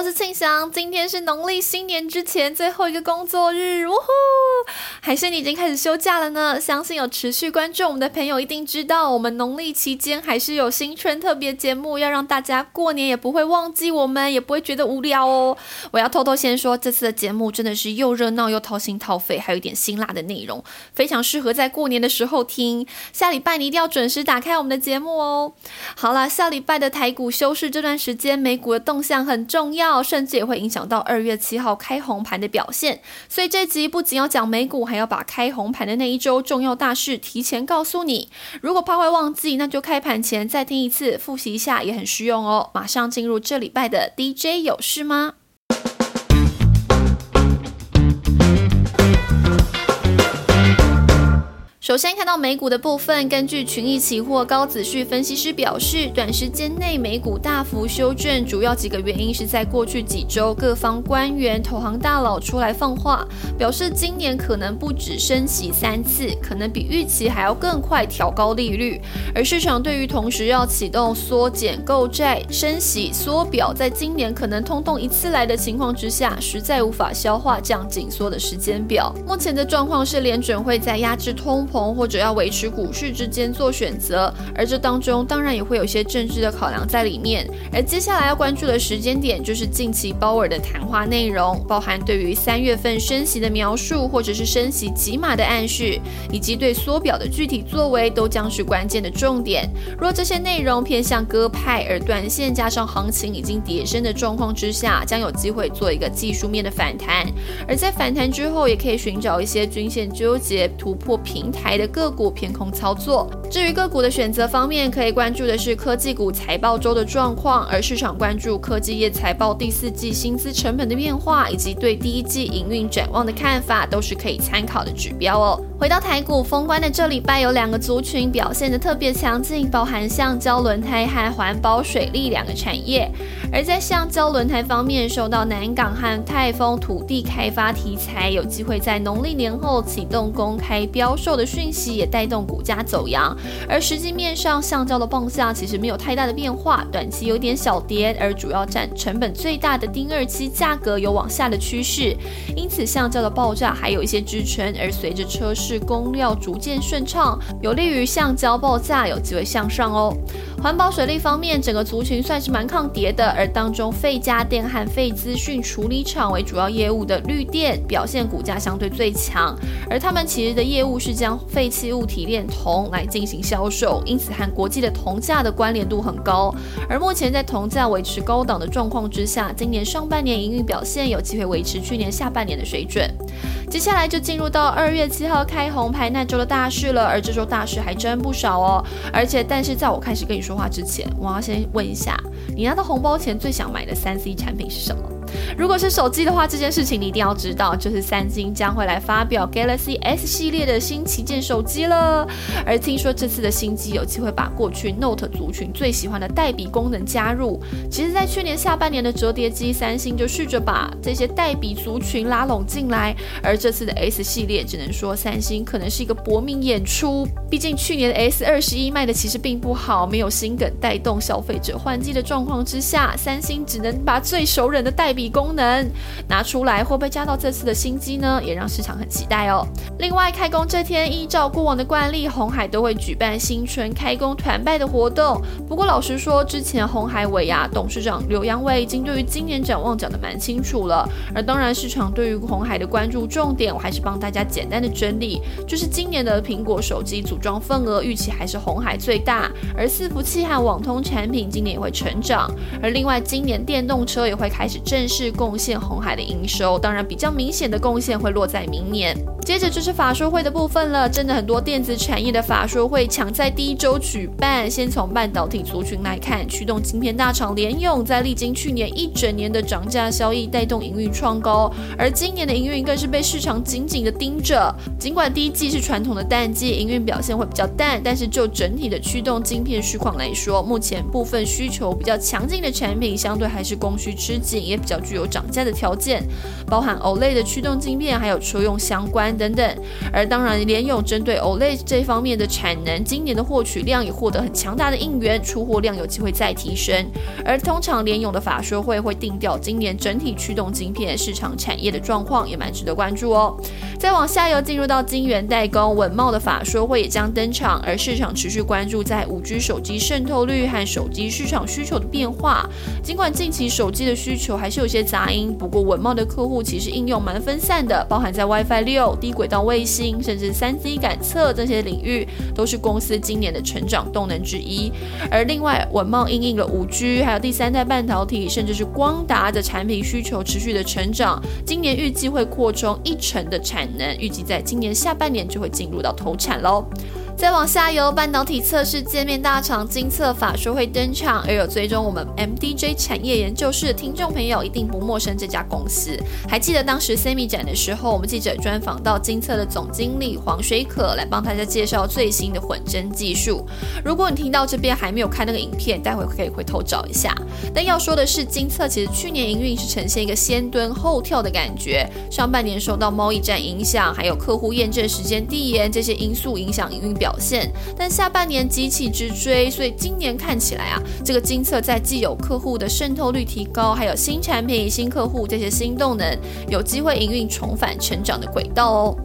我是庆祥。今天是农历新年之前最后一个工作日，呜呼！还是你已经开始休假了呢？相信有持续关注我们的朋友一定知道，我们农历期间还是有新春特别节目，要让大家过年也不会忘记我们，也不会觉得无聊哦。我要偷偷先说，这次的节目真的是又热闹又掏心掏肺，还有一点辛辣的内容，非常适合在过年的时候听。下礼拜你一定要准时打开我们的节目哦。好了，下礼拜的台股休市这段时间，美股的动向很重要，甚至也会影响到二月七号开红盘的表现。所以这集不仅要讲美股，还要把开红盘的那一周重要大事提前告诉你。如果怕会忘记，那就开盘前再听一次，复习一下也很实用哦。马上进入这礼拜的 DJ 有事吗？先看到美股的部分，根据群益期货高子旭分析师表示，短时间内美股大幅修正，主要几个原因是在过去几周各方官员、投行大佬出来放话，表示今年可能不止升息三次，可能比预期还要更快调高利率。而市场对于同时要启动缩减购债、升息、缩表，在今年可能通通一次来的情况之下，实在无法消化这样紧缩的时间表。目前的状况是联准会在压制通膨。或者要维持股市之间做选择，而这当中当然也会有些政治的考量在里面。而接下来要关注的时间点，就是近期鲍尔的谈话内容，包含对于三月份升息的描述，或者是升息几码的暗示，以及对缩表的具体作为，都将是关键的重点。若这些内容偏向鸽派，而短线加上行情已经跌升的状况之下，将有机会做一个技术面的反弹。而在反弹之后，也可以寻找一些均线纠结突破平台。的个股偏空操作。至于个股的选择方面，可以关注的是科技股财报周的状况，而市场关注科技业财报第四季薪资成本的变化，以及对第一季营运展望的看法，都是可以参考的指标哦。回到台股封关的这礼拜，有两个族群表现的特别强劲，包含橡胶轮胎和环保水利两个产业。而在橡胶轮胎方面，受到南港和泰丰土地开发题材，有机会在农历年后启动公开标售的讯息，也带动股价走扬。而实际面上，橡胶的报价其实没有太大的变化，短期有点小跌，而主要占成本最大的丁二期价格有往下的趋势，因此橡胶的报价还有一些支撑。而随着车市供料逐渐顺畅，有利于橡胶报价有机会向上哦。环保水利方面，整个族群算是蛮抗跌的，而当中废家电和废资讯处理厂为主要业务的绿电表现股价相对最强，而他们其实的业务是将废弃物提炼铜来进行销售，因此和国际的铜价的关联度很高。而目前在铜价维持高档的状况之下，今年上半年营运表现有机会维持去年下半年的水准。接下来就进入到二月七号开红牌那周的大事了，而这周大事还真不少哦。而且，但是在我开始跟你说话之前，我要先问一下，你拿到红包前最想买的三 C 产品是什么？如果是手机的话，这件事情你一定要知道，就是三星将会来发表 Galaxy S 系列的新旗舰手机了。而听说这次的新机有机会把过去 Note 族群最喜欢的代笔功能加入。其实，在去年下半年的折叠机，三星就试着把这些代笔族群拉拢进来。而这次的 S 系列，只能说三星可能是一个搏命演出。毕竟去年的 S 二十一卖的其实并不好，没有新梗带动消费者换机的状况之下，三星只能把最熟人的代笔。功能拿出来会不会加到这次的新机呢？也让市场很期待哦。另外，开工这天，依照过往的惯例，红海都会举办新春开工团拜的活动。不过，老实说，之前红海伟亚董事长刘扬伟已经对于今年展望讲得蛮清楚了。而当然，市场对于红海的关注重点，我还是帮大家简单的整理，就是今年的苹果手机组装份额预期还是红海最大，而伺服器和网通产品今年也会成长。而另外，今年电动车也会开始正。是贡献红海的营收，当然比较明显的贡献会落在明年。接着就是法说会的部分了，真的很多电子产业的法说会抢在第一周举办。先从半导体族群来看，驱动晶片大厂联用，在历经去年一整年的涨价效益，带动营运创高，而今年的营运更是被市场紧紧的盯着。尽管第一季是传统的淡季，营运表现会比较淡，但是就整体的驱动晶片需况来说，目前部分需求比较强劲的产品，相对还是供需吃紧，也比较。具有涨价的条件，包含 OLED 的驱动晶片，还有车用相关等等。而当然，联咏针对 OLED 这方面的产能，今年的获取量也获得很强大的应援，出货量有机会再提升。而通常联咏的法说会会定调今年整体驱动晶片市场产业的状况，也蛮值得关注哦。再往下游进入到晶圆代工，稳茂的法说会也将登场，而市场持续关注在五 G 手机渗透率和手机市场需求的变化。尽管近期手机的需求还是有些杂音，不过文茂的客户其实应用蛮分散的，包含在 WiFi 六、低轨道卫星，甚至三 C 感测这些领域，都是公司今年的成长动能之一。而另外，文茂应应了五 G，还有第三代半导体，甚至是光达的产品需求持续的成长，今年预计会扩充一成的产能，预计在今年下半年就会进入到投产喽。再往下游，半导体测试界面大厂金测法说会登场，而有追踪我们 MDJ 产业研究室的听众朋友一定不陌生这家公司。还记得当时 Semi 展的时候，我们记者专访到金测的总经理黄水可来帮大家介绍最新的混针技术。如果你听到这边还没有看那个影片，待会可以回头找一下。但要说的是，金测其实去年营运是呈现一个先蹲后跳的感觉，上半年受到贸易战影响，还有客户验证时间递延这些因素影响营运表。表现，但下半年机器之追，所以今年看起来啊，这个金策在既有客户的渗透率提高，还有新产品、新客户这些新动能，有机会营运重返成长的轨道哦。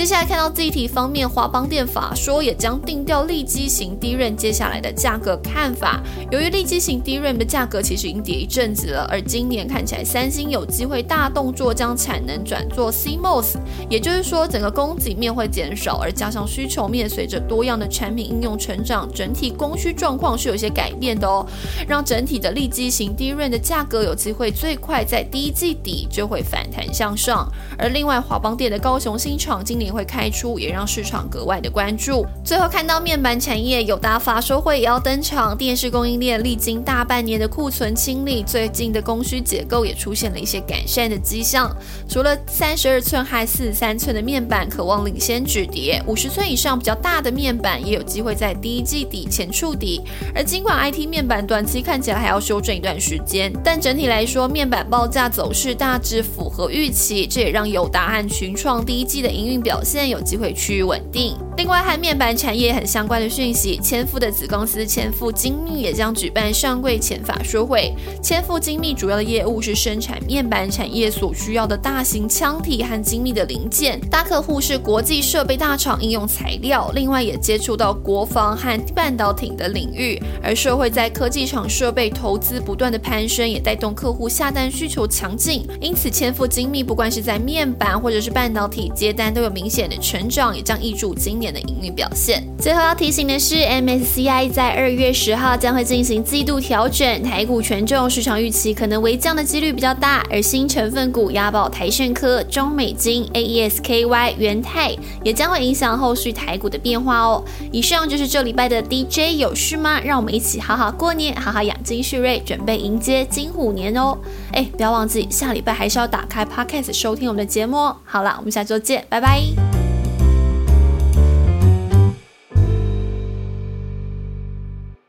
接下来看到具体方面，华邦电法说也将定调立基型低润接下来的价格看法。由于立基型低润的价格其实已经跌一阵子了，而今年看起来三星有机会大动作将产能转做 CMOS，也就是说整个供给面会减少，而加上需求面随着多样的产品应用成长，整体供需状况是有些改变的哦，让整体的立基型低润的价格有机会最快在第一季底就会反弹向上。而另外华邦电的高雄新厂今年会开出，也让市场格外的关注。最后看到面板产业，友达法说会也要登场。电视供应链历经大半年的库存清理，最近的供需结构也出现了一些改善的迹象。除了三十二寸和四十三寸的面板渴望领先止跌，五十寸以上比较大的面板也有机会在第一季底前触底。而尽管 IT 面板短期看起来还要修正一段时间，但整体来说面板报价走势大致符合预期，这也让友达和群创第一季的营运表表现有机会趋于稳定。另外，和面板产业很相关的讯息，千富的子公司千富精密也将举办上柜前法说会。千富精密主要的业务是生产面板产业所需要的大型腔体和精密的零件，大客户是国际设备大厂应用材料，另外也接触到国防和半导体的领域。而社会在科技厂设备投资不断的攀升，也带动客户下单需求强劲。因此，千富精密不管是在面板或者是半导体接单都有明显的成长，也将挹注今年的营运表现。最后要提醒的是，MSCI 在二月十号将会进行季度调整，台股权重市场预期可能微降的几率比较大，而新成分股押宝台盛科、中美金、AESKY、元泰也将会影响后续台股的变化哦。以上就是这礼拜的 DJ 有事吗？让我们一起好好过年，好好养精蓄锐，准备迎接金虎年哦。哎，不要忘记下礼拜还是要打开 Podcast 收听我们的节目哦。好了，我们下周见，拜拜。